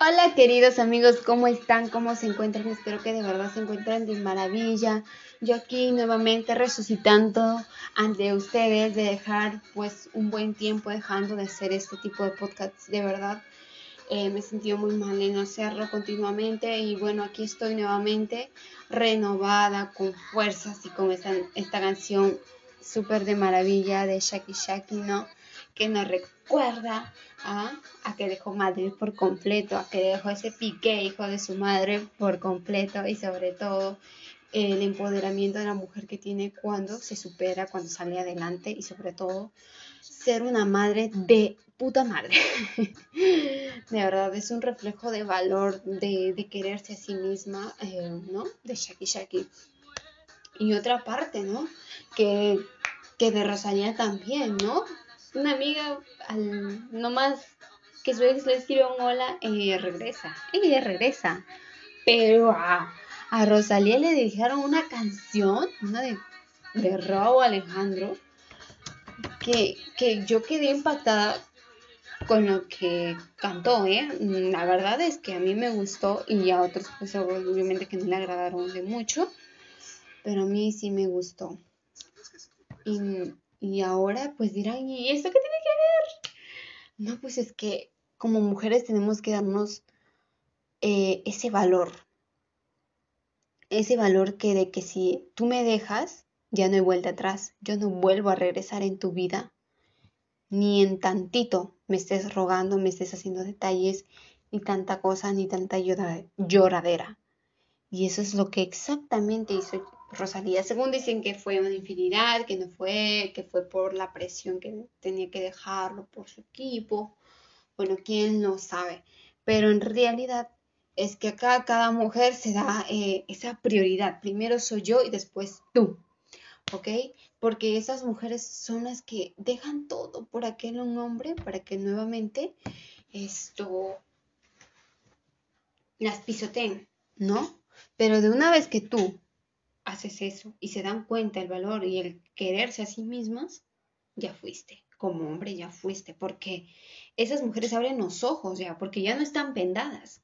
Hola queridos amigos, ¿cómo están? ¿Cómo se encuentran? Espero que de verdad se encuentren de maravilla. Yo aquí nuevamente resucitando ante ustedes de dejar pues un buen tiempo dejando de hacer este tipo de podcasts. De verdad eh, me he sentido muy mal en hacerlo continuamente y bueno, aquí estoy nuevamente renovada, con fuerzas y con esta, esta canción súper de maravilla de Shaki Shaki, ¿no? Que nos recuerda a, a, que dejó Madrid por completo, a que dejó ese piqué hijo de su madre por completo y sobre todo el empoderamiento de la mujer que tiene cuando se supera, cuando sale adelante y sobre todo ser una madre de puta madre. de verdad, es un reflejo de valor, de, de quererse a sí misma, eh, ¿no? De Shaki Shaki. Y otra parte, ¿no? Que, que de Rosalía también, ¿no? Una amiga, al, nomás que su ex le escribe un hola, ella regresa, ella regresa. Pero a, a Rosalía le dijeron una canción, una de, de Raúl Alejandro, que, que yo quedé impactada con lo que cantó, ¿eh? La verdad es que a mí me gustó y a otros pues obviamente que no le agradaron de mucho, pero a mí sí me gustó. Y, y ahora pues dirán, ¿y esto qué tiene que ver? No, pues es que como mujeres tenemos que darnos eh, ese valor, ese valor que de que si tú me dejas, ya no hay vuelta atrás, yo no vuelvo a regresar en tu vida, ni en tantito me estés rogando, me estés haciendo detalles, ni tanta cosa, ni tanta lloradera. Y eso es lo que exactamente hizo Rosalía. Según dicen que fue una infinidad, que no fue, que fue por la presión que tenía que dejarlo por su equipo. Bueno, quién no sabe. Pero en realidad es que acá cada mujer se da eh, esa prioridad. Primero soy yo y después tú. ¿Ok? Porque esas mujeres son las que dejan todo por aquel un hombre para que nuevamente esto las pisoteen, ¿no? Pero de una vez que tú haces eso y se dan cuenta el valor y el quererse a sí mismas, ya fuiste. Como hombre ya fuiste, porque esas mujeres abren los ojos ya, porque ya no están pendadas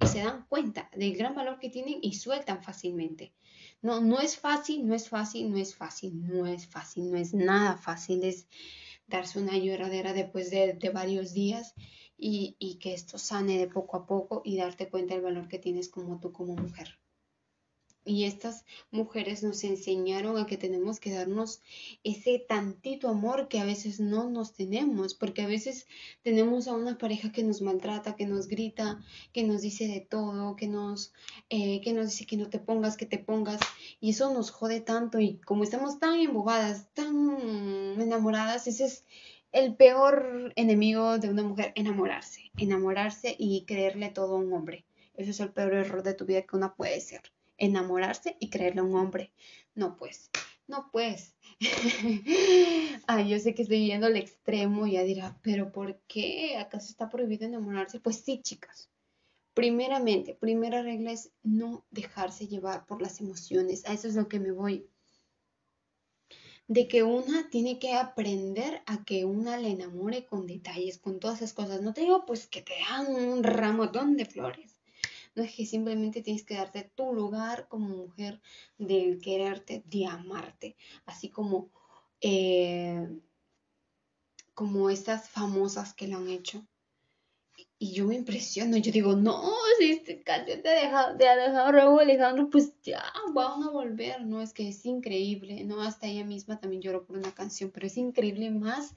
y se dan cuenta del gran valor que tienen y sueltan fácilmente. No, no es fácil, no es fácil, no es fácil, no es fácil, no es nada fácil, es darse una lloradera después de, de varios días y, y, que esto sane de poco a poco y darte cuenta del valor que tienes como tú como mujer. Y estas mujeres nos enseñaron a que tenemos que darnos ese tantito amor que a veces no nos tenemos, porque a veces tenemos a una pareja que nos maltrata, que nos grita, que nos dice de todo, que nos, eh, que nos dice que no te pongas, que te pongas, y eso nos jode tanto. Y como estamos tan embobadas, tan enamoradas, ese es el peor enemigo de una mujer, enamorarse, enamorarse y creerle todo a un hombre. Ese es el peor error de tu vida que una puede ser enamorarse y creerle un hombre. No, pues, no, pues. Ay, yo sé que estoy yendo al extremo y ya dirá, pero ¿por qué? ¿Acaso está prohibido enamorarse? Pues sí, chicas. Primeramente, primera regla es no dejarse llevar por las emociones. A eso es lo que me voy. De que una tiene que aprender a que una le enamore con detalles, con todas esas cosas. No te digo pues que te dan un ramotón de flores no es que simplemente tienes que darte tu lugar como mujer de quererte, de amarte, así como, eh, como estas famosas que lo han hecho. Y yo me impresiono, yo digo, no, si esta canción te ha dejado, te ha dejado Raúl Alejandro, pues ya, van a volver, ¿no? Es que es increíble, ¿no? Hasta ella misma también lloró por una canción, pero es increíble más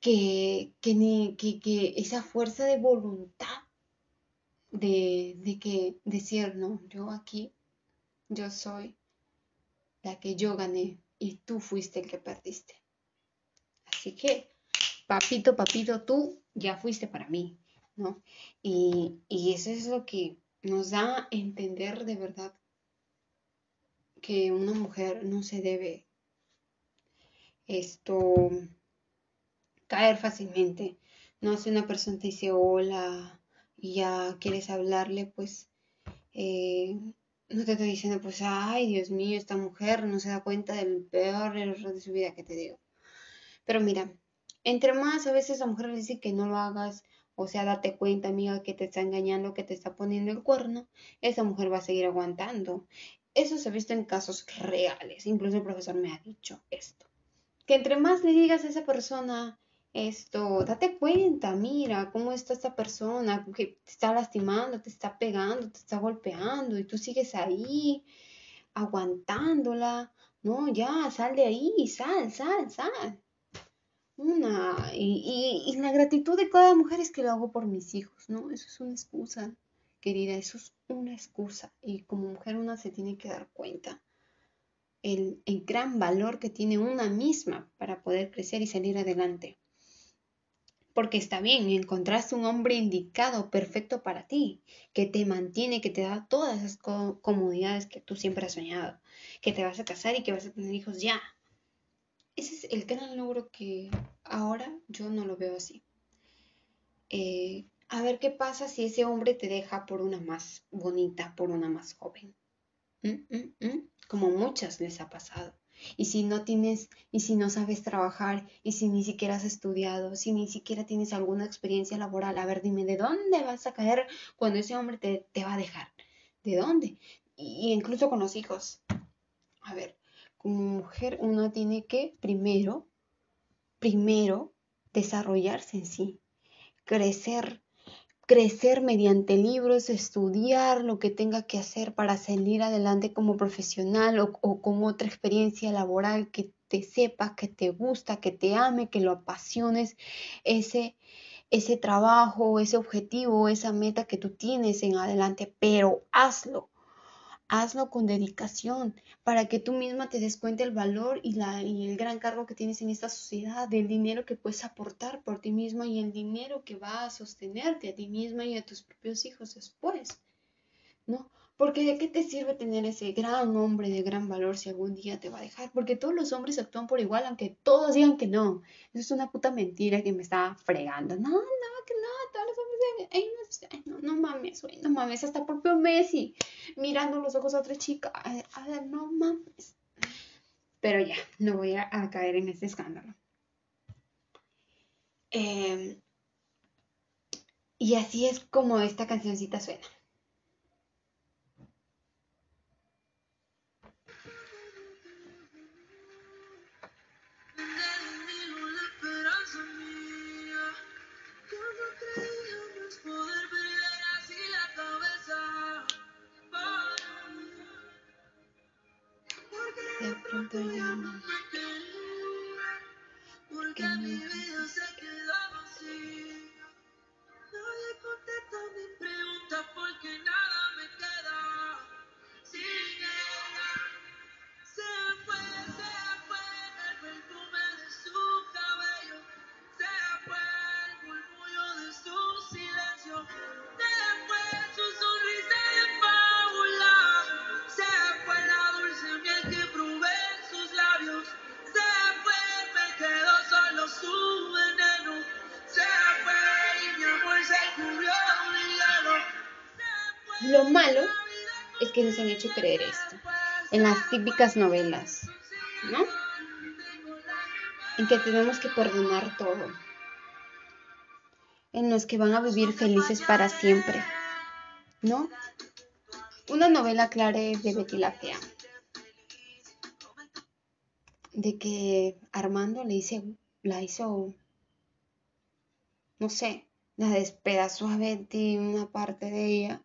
que, que, que, que esa fuerza de voluntad de, de que decir, no, yo aquí, yo soy la que yo gané y tú fuiste el que perdiste. Así que, papito, papito, tú ya fuiste para mí, ¿no? Y, y eso es lo que nos da a entender de verdad que una mujer no se debe esto caer fácilmente. No si una persona te dice hola, y ya quieres hablarle, pues eh, no te estoy diciendo, pues, ay, Dios mío, esta mujer no se da cuenta del peor error de su vida que te digo. Pero mira, entre más a veces la mujer le dice que no lo hagas o sea, date cuenta, amiga, que te está engañando, que te está poniendo el cuerno, esa mujer va a seguir aguantando. Eso se ha visto en casos reales, incluso el profesor me ha dicho esto. Que entre más le digas a esa persona, esto, date cuenta, mira cómo está esta persona que te está lastimando, te está pegando, te está golpeando y tú sigues ahí aguantándola, no, ya, sal de ahí, sal, sal, sal. Una, y, y, la gratitud de cada mujer es que lo hago por mis hijos, ¿no? Eso es una excusa, querida, eso es una excusa. Y como mujer una se tiene que dar cuenta el, el gran valor que tiene una misma para poder crecer y salir adelante porque está bien, encontraste un hombre indicado, perfecto para ti, que te mantiene, que te da todas esas comodidades que tú siempre has soñado, que te vas a casar y que vas a tener hijos ya. Ese es el gran logro que ahora yo no lo veo así. Eh, a ver qué pasa si ese hombre te deja por una más bonita, por una más joven. ¿Mm, mm, mm? Como muchas les ha pasado. Y si no tienes, y si no sabes trabajar, y si ni siquiera has estudiado, si ni siquiera tienes alguna experiencia laboral, a ver, dime, ¿de dónde vas a caer cuando ese hombre te, te va a dejar? ¿De dónde? Y, incluso con los hijos. A ver, como mujer uno tiene que primero, primero desarrollarse en sí, crecer, crecer mediante libros, estudiar lo que tenga que hacer para salir adelante como profesional o, con otra experiencia laboral que te sepa, que te gusta, que te ame, que lo apasiones, ese, ese trabajo, ese objetivo, esa meta que tú tienes en adelante, pero hazlo hazlo con dedicación para que tú misma te des cuenta el valor y, la, y el gran cargo que tienes en esta sociedad, del dinero que puedes aportar por ti misma y el dinero que va a sostenerte a ti misma y a tus propios hijos después. ¿No? Porque de qué te sirve tener ese gran hombre de gran valor si algún día te va a dejar? Porque todos los hombres actúan por igual, aunque todos digan que no. Eso es una puta mentira que me está fregando. No, no, que no, los hombres no, no, mames, güey, no mames, hasta propio Messi mirando los ojos a otra chica. A, ver, no mames. Pero ya, no voy a, caer en ese escándalo. Em, y así es como esta cancioncita suena. Que nos han hecho creer esto en las típicas novelas, ¿no? En que tenemos que perdonar todo. En los que van a vivir felices para siempre, ¿no? Una novela clara de Betty la Fea. De que Armando le hice, la hizo, no sé, la despedazó a Betty una parte de ella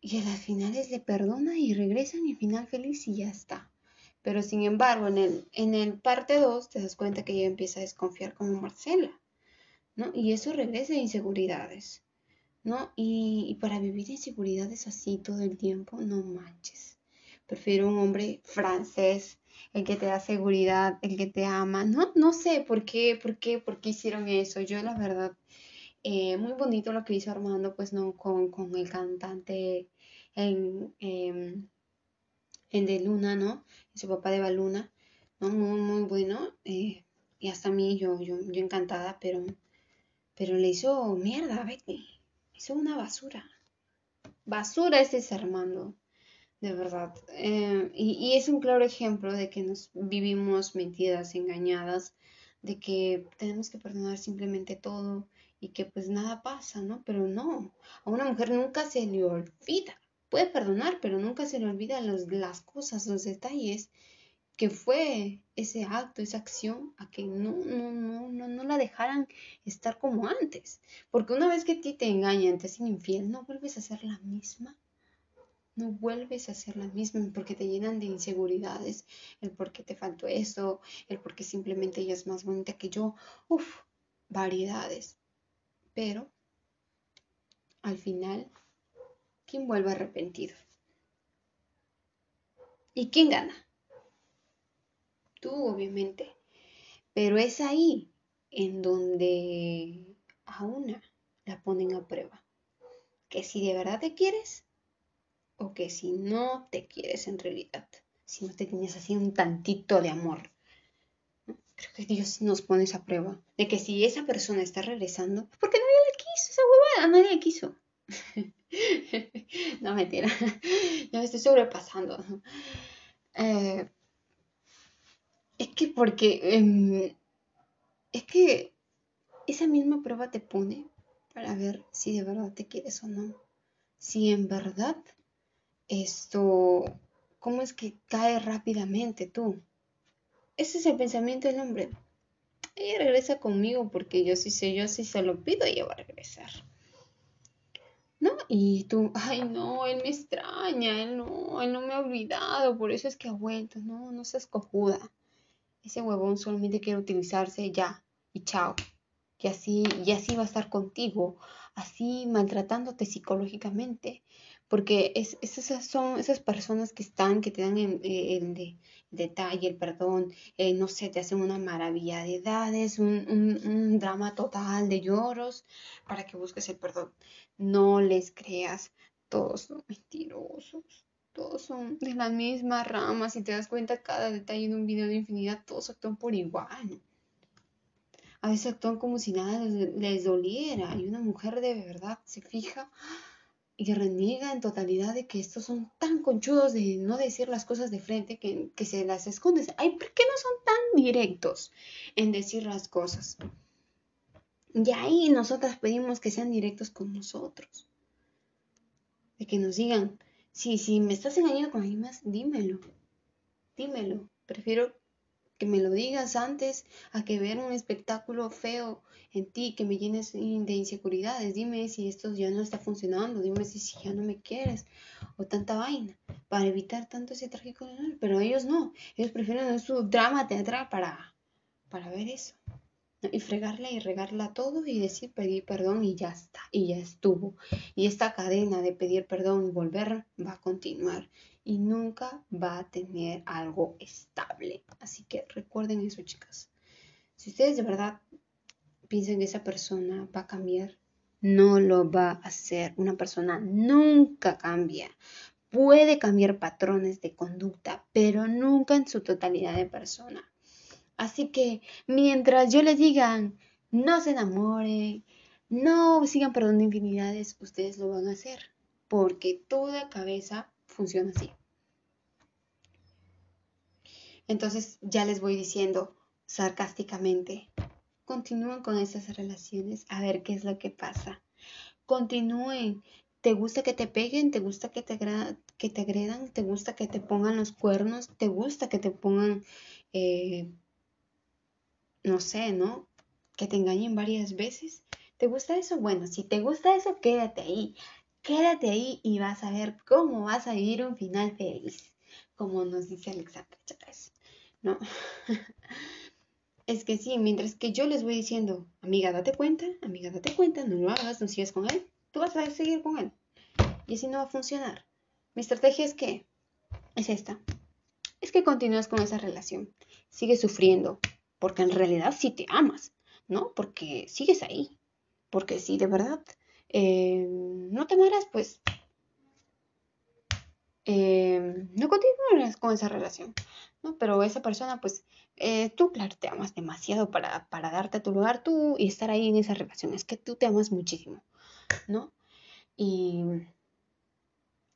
y a las finales le perdona y regresan y final feliz y ya está. Pero sin embargo, en el, en el parte 2 te das cuenta que ella empieza a desconfiar como Marcela, ¿no? Y eso regresa a inseguridades, ¿no? Y, y para vivir inseguridades así todo el tiempo, no manches. Prefiero un hombre francés, el que te da seguridad, el que te ama. No, no sé por qué, por qué, por qué hicieron eso. Yo la verdad eh, muy bonito lo que hizo Armando, pues no, con, con el cantante en, em, en De Luna, ¿no? Su papá de Baluna, ¿no? Muy, muy bueno. Eh, y hasta a mí, yo, yo, yo encantada, pero, pero le hizo mierda, Betty. Hizo una basura. Basura ese es Armando, de verdad. Eh, y, y es un claro ejemplo de que nos vivimos mentiras, engañadas, de que tenemos que perdonar simplemente todo y que pues nada pasa, ¿no? Pero no, a una mujer nunca se le olvida. Puede perdonar, pero nunca se le olvida los, las cosas, los detalles que fue ese acto, esa acción, a que no, no, no, no, no la dejaran estar como antes. Porque una vez que a ti te engañan, te hacen infiel, no vuelves a ser la misma no vuelves a ser la misma porque te llenan de inseguridades, el por qué te faltó eso, el por qué simplemente ella es más bonita que yo, uff, variedades. Pero al final, ¿quién vuelve arrepentido? ¿Y quién gana? Tú, obviamente. Pero es ahí en donde a una la ponen a prueba. Que si de verdad te quieres, o que si no te quieres en realidad, si no te tienes así un tantito de amor. Creo que Dios nos pone esa prueba de que si esa persona está regresando, porque nadie la esa huevada, nadie quiso. no, mentira, ya me estoy sobrepasando. Eh, es que porque, em, es que esa misma prueba te pone para ver si de verdad te quieres o no. Si en verdad esto, ¿cómo es que cae rápidamente tú? Ese es el pensamiento del hombre. Ella regresa conmigo porque yo sí sé, yo sí se lo pido, ella va a regresar. ¿No? Y tú, ay no, él me extraña, él no, él no me ha olvidado, por eso es que ha vuelto. No, no seas cojuda. Ese huevón solamente quiere utilizarse ya y chao. Y así, y así va a estar contigo, así maltratándote psicológicamente, porque es, esas son esas personas que están, que te dan el, de, detalle, el perdón, eh, no sé, te hacen una maravilla de edades, un, un, drama total de lloros para que busques el perdón. No les creas, todos son mentirosos, todos son de la misma rama, si te das cuenta cada detalle en un video de infinidad, todos actúan por igual. A veces actúan como si nada les, les doliera y una mujer de verdad se fija y reniega en totalidad de que estos son tan conchudos de no decir las cosas de frente que, que se las esconden. Ay, ¿por qué no son tan directos en decir las cosas? Y ahí nosotras pedimos que sean directos con nosotros. De que nos digan, sí, si me estás engañando con alguien más, dímelo. Dímelo. Prefiero que me lo digas antes a que ver un espectáculo feo en ti, que me llenes de inseguridades. Dime si esto ya no está funcionando, dime si, ya no me quieres o tanta vaina para evitar tanto ese trágico dolor. Pero ellos no, ellos prefieren su drama teatral para, para ver eso. Y fregarla y regarla todo y decir pedir perdón y ya está, y ya estuvo. Y esta cadena de pedir perdón y volver va a continuar y nunca va a tener algo estable. Así que recuerden eso, chicas. Si ustedes de verdad piensan que esa persona va a cambiar, no lo va a hacer. Una persona nunca cambia. Puede cambiar patrones de conducta, pero nunca en su totalidad de persona. Así que mientras yo les digan, no se enamoren, no sigan perdonando infinidades, ustedes lo van a hacer. Porque toda cabeza funciona así. Entonces ya les voy diciendo sarcásticamente, continúen con esas relaciones a ver qué es lo que pasa. Continúen. ¿Te gusta que te peguen? ¿Te gusta que te, que te agredan? ¿Te gusta que te pongan los cuernos? ¿Te gusta que te pongan, eh, no sé, ¿no? Que te engañen varias veces. ¿Te gusta eso? Bueno, si te gusta eso, quédate ahí. Quédate ahí y vas a ver cómo vas a vivir un final feliz, como nos dice Alexandra Chávez. ¿No? es que sí, mientras que yo les voy diciendo, amiga, date cuenta, amiga, date cuenta, no lo hagas, no sigas con él, tú vas a seguir con él. Y así no va a funcionar. Mi estrategia es que, es esta, es que continúas con esa relación, sigues sufriendo, porque en realidad sí te amas, ¿no? Porque sigues ahí, porque si de verdad eh, no te amarás, pues eh, no continúas con esa relación. ¿no? Pero esa persona, pues, eh, tú, claro, te amas demasiado para, para darte a tu lugar tú y estar ahí en esa relación. Es que tú te amas muchísimo, ¿no? Y,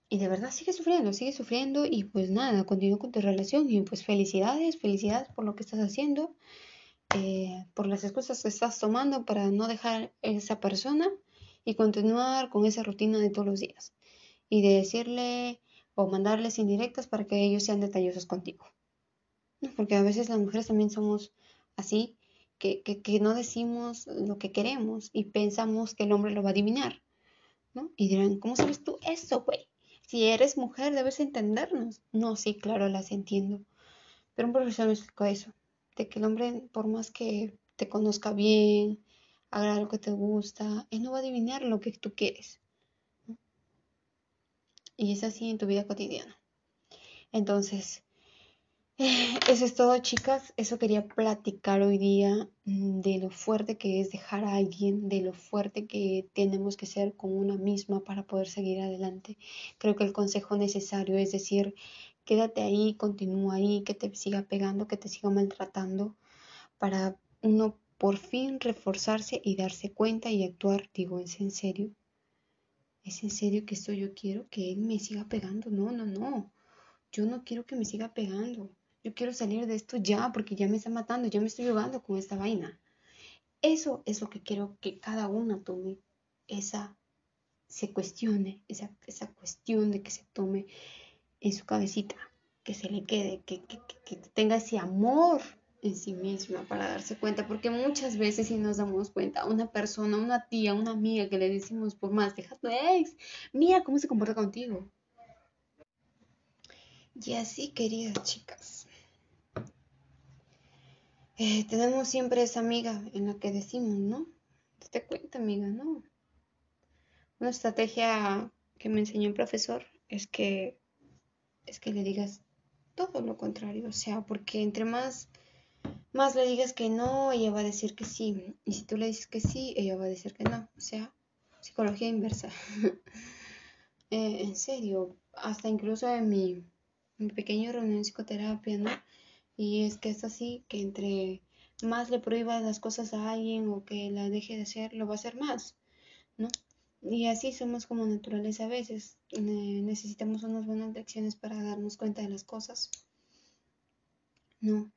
y de verdad sigue sufriendo, sigue sufriendo y pues nada, continúa con tu relación y pues felicidades, felicidades por lo que estás haciendo. eh, por las excusas que estás tomando para no dejar esa persona y continuar con esa rutina de todos los días. Y de decirle o mandarles indirectas para que ellos sean detallosos contigo. Porque a veces las mujeres también somos así, que, que, no decimos lo que queremos y pensamos que el hombre lo va a adivinar. ¿no? Y dirán, ¿cómo sabes tú eso, güey? Si eres mujer, debes entendernos. No, sí, claro, las entiendo. Pero un profesor me explicó eso, de que el hombre, por más que te conozca bien, haga lo que te gusta, él no va a adivinar lo que tú quieres. Y es así en tu vida cotidiana. Entonces, eso es todo, chicas. Eso quería platicar hoy día mm, de lo fuerte que es dejar a alguien, de lo fuerte que tenemos que ser con una misma para poder seguir adelante. Creo que el consejo necesario es decir, quédate ahí, continúa ahí, que te siga pegando, que te siga maltratando, para uno por fin reforzarse y darse cuenta y actuar. Digo, ¿es en serio? ¿Es en serio que esto yo quiero que él me siga pegando? No, no, no. Yo no quiero que me siga pegando. Yo quiero salir de esto ya porque ya me está matando, ya me estoy jugando con esta vaina. Eso es lo que quiero que cada una tome, esa, se cuestione, esa, esa cuestión de que se tome en su cabecita, que se le quede, que, que, que tenga ese amor en sí misma para darse cuenta, porque muchas veces si nos damos cuenta, una persona, una tía, una amiga que le decimos por más, deja tu ex, mira cómo se comporta contigo. Y así, queridas chicas, eh, tenemos siempre esa amiga en la que decimos, ¿no? Date cuenta, amiga, ¿no? Una estrategia que me enseñó el profesor es que es que le digas todo lo contrario, o sea, porque entre más más le digas que no, ella va a decir que sí. Y si tú le dices que sí, ella va a decir que no. O sea, psicología inversa. Eh, en serio, hasta incluso en mi, mi pequeña reunión de psicoterapia, ¿no? Y es que es así, que entre más le prohíbas las cosas a alguien o que la deje de hacer, lo va a hacer más, ¿no? Y así somos como naturaleza a veces. necesitamos unas buenas lecciones para darnos cuenta de las cosas, ¿no?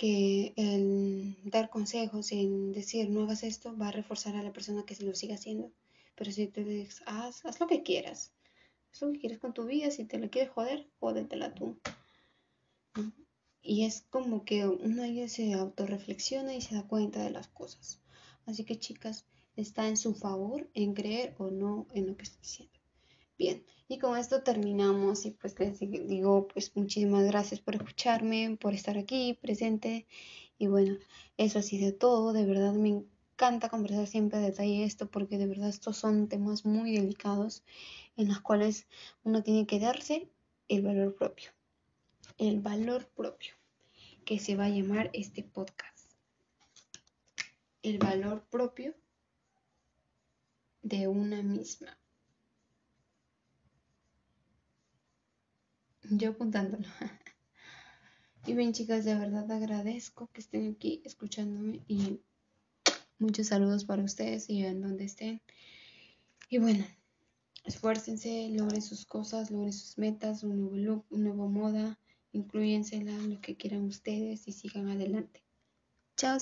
Que el dar consejos, en decir no hagas esto, va a reforzar a la persona que se lo siga haciendo. Pero si te dices, haz, haz lo que quieras, haz lo que quieres con tu vida, si te lo quieres joder, jódetela tú. Y es como que uno ahí se autorreflexiona y se da cuenta de las cosas. Así que chicas, está en su favor en creer o no en lo que estoy diciendo. Bien, y con esto terminamos y pues les digo pues muchísimas gracias por escucharme, por estar aquí presente y bueno, eso ha sido todo, de verdad me encanta conversar siempre de detalle esto porque de verdad estos son temas muy delicados en los cuales uno tiene que darse el valor propio, el valor propio que se va a llamar este podcast. El valor propio de una misma. Yo apuntándolo. y bien chicas, de verdad agradezco que estén aquí escuchándome y muchos saludos para ustedes y en donde estén. Y bueno, esfuércense, logren sus cosas, logren sus metas, un nuevo look, una nueva moda, incluyensela lo que quieran ustedes y sigan adelante. Chao,